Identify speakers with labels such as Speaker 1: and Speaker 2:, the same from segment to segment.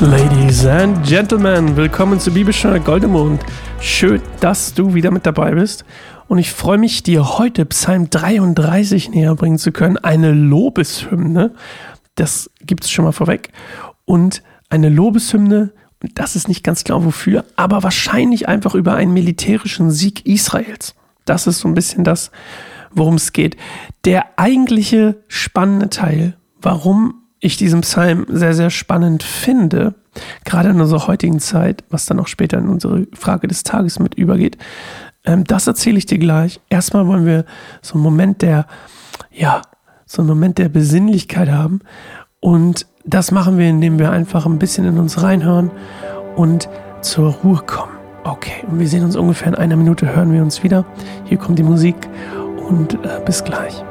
Speaker 1: Ladies and Gentlemen, willkommen zu Bibelstunde Goldemond. Schön, dass du wieder mit dabei bist. Und ich freue mich, dir heute Psalm 33 näher bringen zu können. Eine Lobeshymne. Das gibt es schon mal vorweg. Und eine Lobeshymne, das ist nicht ganz klar wofür, aber wahrscheinlich einfach über einen militärischen Sieg Israels. Das ist so ein bisschen das, worum es geht. Der eigentliche spannende Teil, warum ich diesen Psalm sehr, sehr spannend finde, gerade in unserer heutigen Zeit, was dann auch später in unsere Frage des Tages mit übergeht, ähm, das erzähle ich dir gleich. Erstmal wollen wir so einen Moment der, ja, so einen Moment der Besinnlichkeit haben. Und das machen wir, indem wir einfach ein bisschen in uns reinhören und zur Ruhe kommen. Okay, und wir sehen uns ungefähr in einer Minute, hören wir uns wieder. Hier kommt die Musik und äh, bis gleich.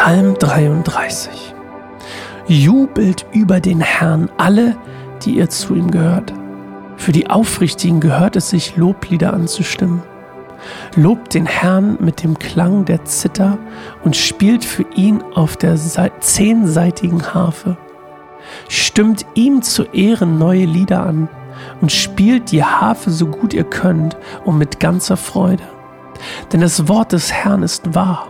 Speaker 1: Psalm 33. Jubelt über den Herrn alle, die ihr zu ihm gehört. Für die Aufrichtigen gehört es sich, Loblieder anzustimmen. Lobt den Herrn mit dem Klang der Zither und spielt für ihn auf der zehnseitigen Harfe. Stimmt ihm zu Ehren neue Lieder an und spielt die Harfe so gut ihr könnt und mit ganzer Freude. Denn das Wort des Herrn ist wahr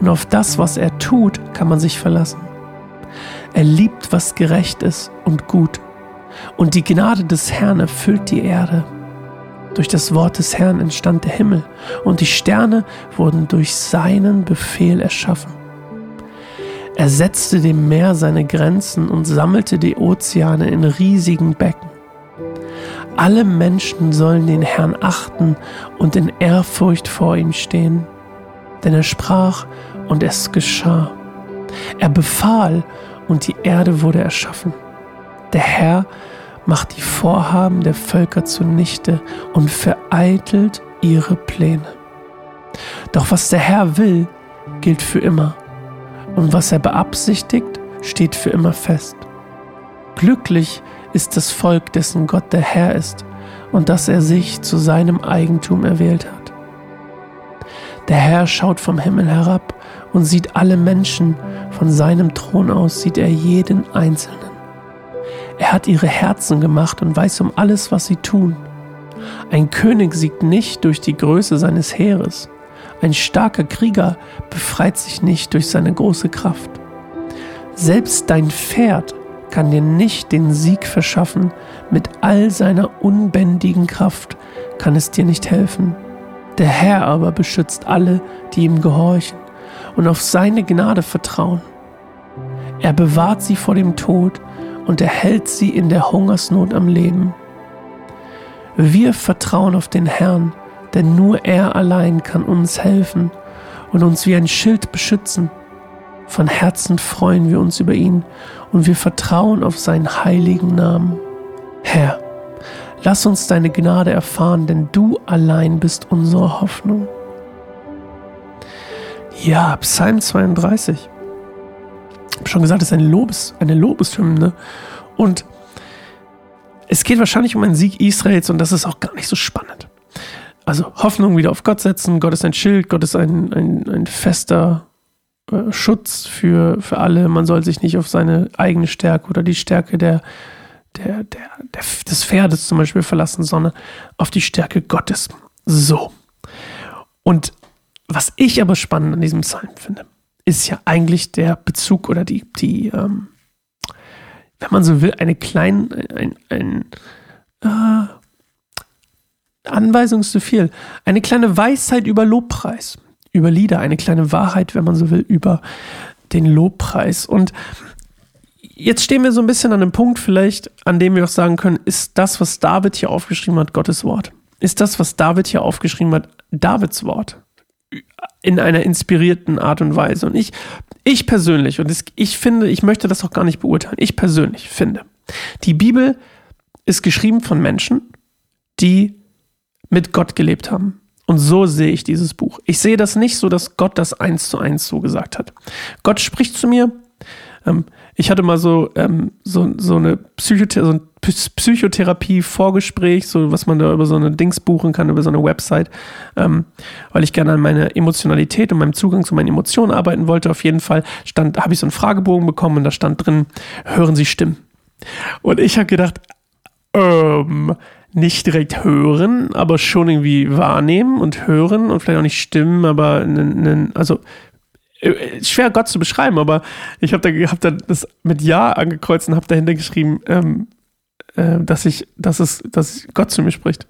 Speaker 1: und auf das, was er tut, kann man sich verlassen. Er liebt, was gerecht ist und gut. Und die Gnade des Herrn erfüllt die Erde. Durch das Wort des Herrn entstand der Himmel und die Sterne wurden durch seinen Befehl erschaffen. Er setzte dem Meer seine Grenzen und sammelte die Ozeane in riesigen Becken. Alle Menschen sollen den Herrn achten und in Ehrfurcht vor ihm stehen denn er sprach und es geschah. Er befahl und die Erde wurde erschaffen. Der Herr macht die Vorhaben der Völker zunichte und vereitelt ihre Pläne. Doch was der Herr will, gilt für immer, und was er beabsichtigt, steht für immer fest. Glücklich ist das Volk, dessen Gott der Herr ist und das er sich zu seinem Eigentum erwählt hat. Der Herr schaut vom Himmel herab und sieht alle Menschen. Von seinem Thron aus sieht er jeden Einzelnen. Er hat ihre Herzen gemacht und weiß um alles, was sie tun. Ein König siegt nicht durch die Größe seines Heeres. Ein starker Krieger befreit sich nicht durch seine große Kraft. Selbst dein Pferd kann dir nicht den Sieg verschaffen, mit all seiner unbändigen Kraft kann es dir nicht helfen. Der Herr aber beschützt alle, die ihm gehorchen und auf seine Gnade vertrauen. Er bewahrt sie vor dem Tod und erhält sie in der Hungersnot am Leben. Wir vertrauen auf den Herrn, denn nur er allein kann uns helfen und uns wie ein Schild beschützen. Von Herzen freuen wir uns über ihn und wir vertrauen auf seinen heiligen Namen. Herr, Lass uns deine Gnade erfahren, denn du allein bist unsere Hoffnung. Ja, Psalm 32. Ich habe schon gesagt, es ist eine, Lobes, eine Lobeshymne. Und es geht wahrscheinlich um einen Sieg Israels und das ist auch gar nicht so spannend. Also Hoffnung wieder auf Gott setzen, Gott ist ein Schild, Gott ist ein, ein, ein fester äh, Schutz für, für alle. Man soll sich nicht auf seine eigene Stärke oder die Stärke der, der, der, der, des Pferdes zum Beispiel verlassen, sondern auf die Stärke Gottes. So. Und was ich aber spannend an diesem Psalm finde, ist ja eigentlich der Bezug oder die, die ähm, wenn man so will, eine kleine, ein, ein, äh, Anweisung ist zu viel. Eine kleine Weisheit über Lobpreis, über Lieder, eine kleine Wahrheit, wenn man so will, über den Lobpreis. Und jetzt stehen wir so ein bisschen an einem Punkt vielleicht, an dem wir auch sagen können, ist das, was David hier aufgeschrieben hat, Gottes Wort? Ist das, was David hier aufgeschrieben hat, Davids Wort? In einer inspirierten Art und Weise. Und ich, ich persönlich, und ich finde, ich möchte das auch gar nicht beurteilen, ich persönlich finde, die Bibel ist geschrieben von Menschen, die mit Gott gelebt haben. Und so sehe ich dieses Buch. Ich sehe das nicht so, dass Gott das eins zu eins so gesagt hat. Gott spricht zu mir. Ähm, ich hatte mal so, ähm, so, so eine Psychothe so ein Psychotherapie-Vorgespräch, so was man da über so eine Dings buchen kann, über so eine Website, ähm, weil ich gerne an meiner Emotionalität und meinem Zugang zu meinen Emotionen arbeiten wollte. Auf jeden Fall stand, habe ich so einen Fragebogen bekommen und da stand drin, hören Sie Stimmen. Und ich habe gedacht, ähm, nicht direkt hören, aber schon irgendwie wahrnehmen und hören und vielleicht auch nicht stimmen, aber also schwer Gott zu beschreiben, aber ich habe da, hab da das mit Ja angekreuzt und habe dahinter geschrieben, ähm, äh, dass ich, dass es, dass Gott zu mir spricht.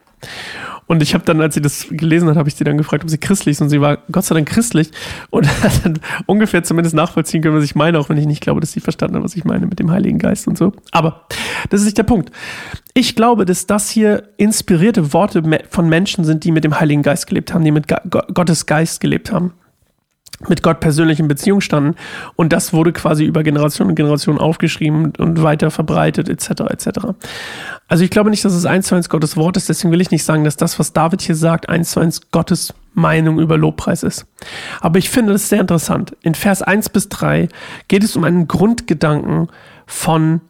Speaker 1: Und ich habe dann, als sie das gelesen hat, habe ich sie dann gefragt, ob sie christlich ist. Und sie war Gott sei Dank christlich und hat dann ungefähr zumindest nachvollziehen können, was ich meine, auch wenn ich nicht glaube, dass sie verstanden hat, was ich meine mit dem Heiligen Geist und so. Aber das ist nicht der Punkt. Ich glaube, dass das hier inspirierte Worte von Menschen sind, die mit dem Heiligen Geist gelebt haben, die mit Gottes Geist gelebt haben mit Gott persönlich in Beziehung standen. Und das wurde quasi über Generation und Generation aufgeschrieben und weiter verbreitet, etc. etc. Also ich glaube nicht, dass es eins zu eins Gottes Wort ist, deswegen will ich nicht sagen, dass das, was David hier sagt, eins zu eins Gottes Meinung über Lobpreis ist. Aber ich finde es sehr interessant. In Vers 1 bis 3 geht es um einen Grundgedanken von,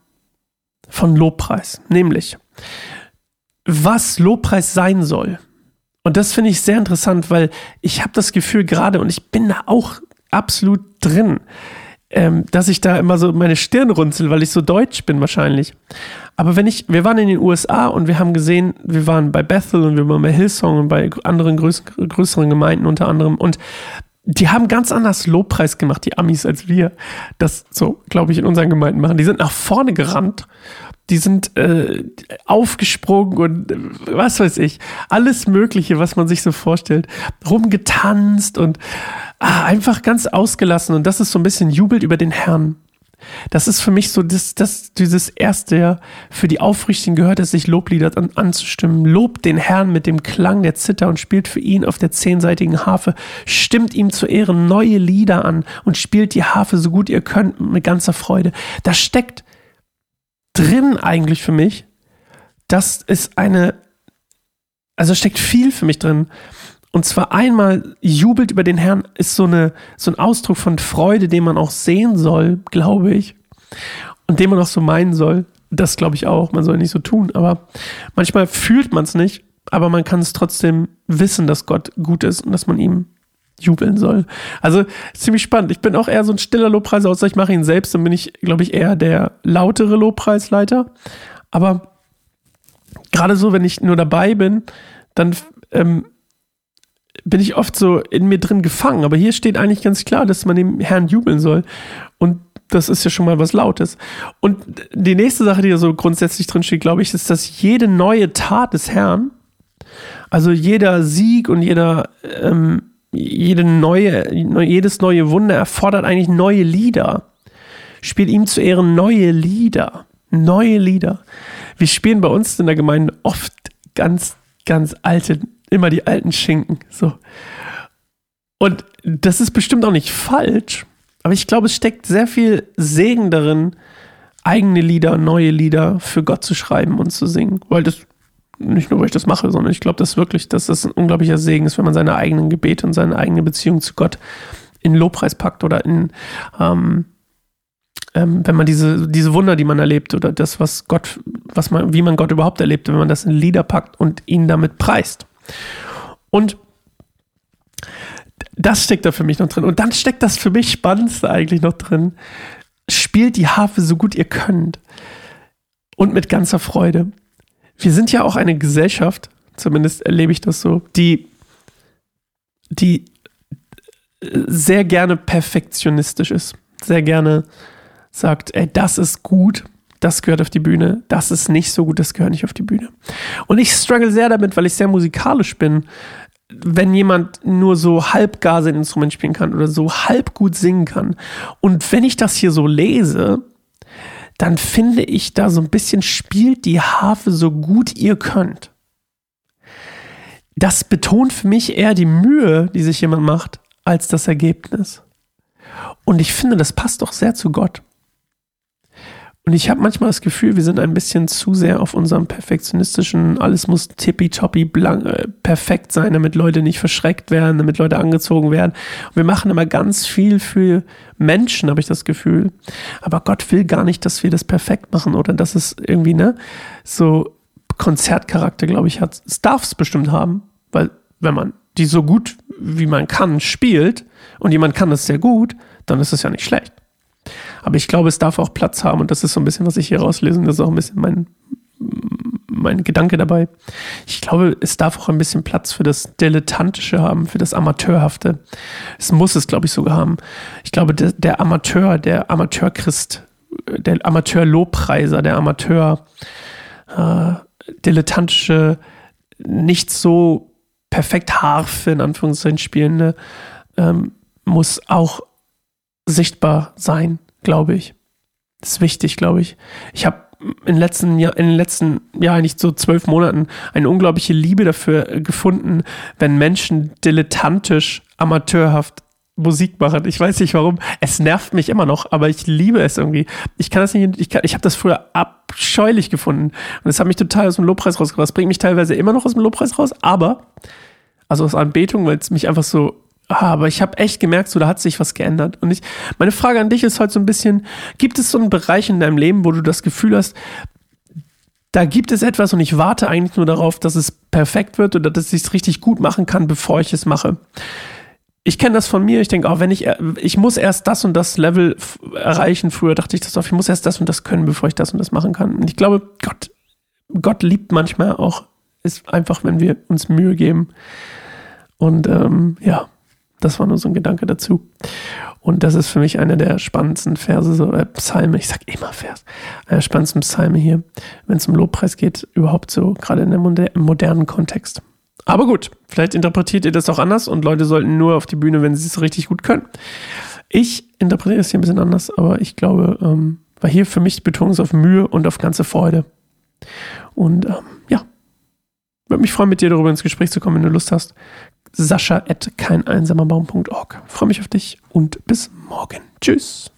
Speaker 1: von Lobpreis, nämlich was Lobpreis sein soll. Und das finde ich sehr interessant, weil ich habe das Gefühl gerade, und ich bin da auch absolut drin, ähm, dass ich da immer so meine Stirn runzel, weil ich so deutsch bin wahrscheinlich. Aber wenn ich, wir waren in den USA und wir haben gesehen, wir waren bei Bethel und wir waren bei Hillsong und bei anderen größ größeren Gemeinden unter anderem und die haben ganz anders Lobpreis gemacht, die Amis, als wir das so, glaube ich, in unseren Gemeinden machen. Die sind nach vorne gerannt die sind äh, aufgesprungen und äh, was weiß ich, alles Mögliche, was man sich so vorstellt, rumgetanzt und ah, einfach ganz ausgelassen. Und das ist so ein bisschen jubelt über den Herrn. Das ist für mich so das, das, dieses Erste, für die Aufrichtigen gehört es sich, Loblieder an, anzustimmen. Lobt den Herrn mit dem Klang der Zither und spielt für ihn auf der zehnseitigen Harfe. Stimmt ihm zu Ehren neue Lieder an und spielt die Harfe so gut ihr könnt mit ganzer Freude. Da steckt drin eigentlich für mich. Das ist eine, also steckt viel für mich drin. Und zwar einmal jubelt über den Herrn ist so, eine, so ein Ausdruck von Freude, den man auch sehen soll, glaube ich. Und den man auch so meinen soll. Das glaube ich auch. Man soll nicht so tun. Aber manchmal fühlt man es nicht. Aber man kann es trotzdem wissen, dass Gott gut ist und dass man ihm jubeln soll. Also ziemlich spannend. Ich bin auch eher so ein stiller Lobpreiser, außer ich mache ihn selbst, dann bin ich, glaube ich, eher der lautere Lobpreisleiter. Aber gerade so, wenn ich nur dabei bin, dann ähm, bin ich oft so in mir drin gefangen. Aber hier steht eigentlich ganz klar, dass man dem Herrn jubeln soll. Und das ist ja schon mal was Lautes. Und die nächste Sache, die da so grundsätzlich drin steht, glaube ich, ist, dass jede neue Tat des Herrn, also jeder Sieg und jeder ähm, jede neue, jedes neue Wunder erfordert eigentlich neue Lieder. Spielt ihm zu Ehren neue Lieder. Neue Lieder. Wir spielen bei uns in der Gemeinde oft ganz, ganz alte, immer die alten Schinken. So. Und das ist bestimmt auch nicht falsch, aber ich glaube, es steckt sehr viel Segen darin, eigene Lieder, neue Lieder für Gott zu schreiben und zu singen, weil das nicht nur, weil ich das mache, sondern ich glaube, dass wirklich, dass das ein unglaublicher Segen ist, wenn man seine eigenen Gebete und seine eigene Beziehung zu Gott in Lobpreis packt oder in, ähm, ähm, wenn man diese, diese Wunder, die man erlebt oder das, was Gott, was man, wie man Gott überhaupt erlebt, wenn man das in Lieder packt und ihn damit preist. Und das steckt da für mich noch drin. Und dann steckt das für mich Spannendste eigentlich noch drin. Spielt die Harfe so gut ihr könnt. Und mit ganzer Freude wir sind ja auch eine Gesellschaft, zumindest erlebe ich das so, die, die sehr gerne perfektionistisch ist, sehr gerne sagt, ey, das ist gut, das gehört auf die Bühne, das ist nicht so gut, das gehört nicht auf die Bühne. Und ich struggle sehr damit, weil ich sehr musikalisch bin, wenn jemand nur so halb gar sein Instrument spielen kann oder so halb gut singen kann. Und wenn ich das hier so lese, dann finde ich da so ein bisschen spielt die Harfe so gut ihr könnt. Das betont für mich eher die Mühe, die sich jemand macht, als das Ergebnis. Und ich finde, das passt doch sehr zu Gott. Und ich habe manchmal das Gefühl, wir sind ein bisschen zu sehr auf unserem perfektionistischen, alles muss tippitoppi blank, äh, perfekt sein, damit Leute nicht verschreckt werden, damit Leute angezogen werden. Und wir machen immer ganz viel für Menschen, habe ich das Gefühl. Aber Gott will gar nicht, dass wir das perfekt machen oder dass es irgendwie, ne, so Konzertcharakter, glaube ich, hat. Es darf es bestimmt haben, weil wenn man die so gut wie man kann spielt und jemand kann das sehr gut, dann ist es ja nicht schlecht. Aber ich glaube, es darf auch Platz haben und das ist so ein bisschen, was ich hier rauslese. Das ist auch ein bisschen mein, mein Gedanke dabei. Ich glaube, es darf auch ein bisschen Platz für das Dilettantische haben, für das Amateurhafte. Es muss es, glaube ich, sogar haben. Ich glaube, der, der Amateur, der Amateurchrist, der Amateurlobpreiser, der Amateur äh, dilettantische, nicht so perfekt Harfe in Anführungszeichen spielende, ähm, muss auch sichtbar sein glaube ich. Das ist wichtig, glaube ich. Ich habe in, letzten Jahr, in den letzten, ja, eigentlich so zwölf Monaten eine unglaubliche Liebe dafür gefunden, wenn Menschen dilettantisch, amateurhaft Musik machen. Ich weiß nicht warum. Es nervt mich immer noch, aber ich liebe es irgendwie. Ich kann das nicht, ich, ich habe das früher abscheulich gefunden. Und es hat mich total aus dem Lobpreis rausgebracht. Es bringt mich teilweise immer noch aus dem Lobpreis raus, aber, also aus Anbetung, weil es mich einfach so aber ich habe echt gemerkt, so da hat sich was geändert. Und ich, meine Frage an dich ist heute so ein bisschen: Gibt es so einen Bereich in deinem Leben, wo du das Gefühl hast, da gibt es etwas und ich warte eigentlich nur darauf, dass es perfekt wird oder dass ich es richtig gut machen kann, bevor ich es mache? Ich kenne das von mir. Ich denke auch, wenn ich, ich muss erst das und das Level erreichen. Früher dachte ich das auf, ich muss erst das und das können, bevor ich das und das machen kann. Und ich glaube, Gott, Gott liebt manchmal auch, ist einfach, wenn wir uns Mühe geben. Und ähm, ja, das war nur so ein Gedanke dazu. Und das ist für mich einer der spannendsten Verse, so, äh, Psalme, ich sag immer Vers, einer der spannendsten Psalme hier, wenn es um Lobpreis geht, überhaupt so, gerade in im modernen Kontext. Aber gut, vielleicht interpretiert ihr das auch anders und Leute sollten nur auf die Bühne, wenn sie es richtig gut können. Ich interpretiere es hier ein bisschen anders, aber ich glaube, ähm, weil hier für mich Betonung auf Mühe und auf ganze Freude. Und ähm, ja, würde mich freuen, mit dir darüber ins Gespräch zu kommen, wenn du Lust hast sascha at keineinsamerbaum.org. Freue mich auf dich und bis morgen. Tschüss.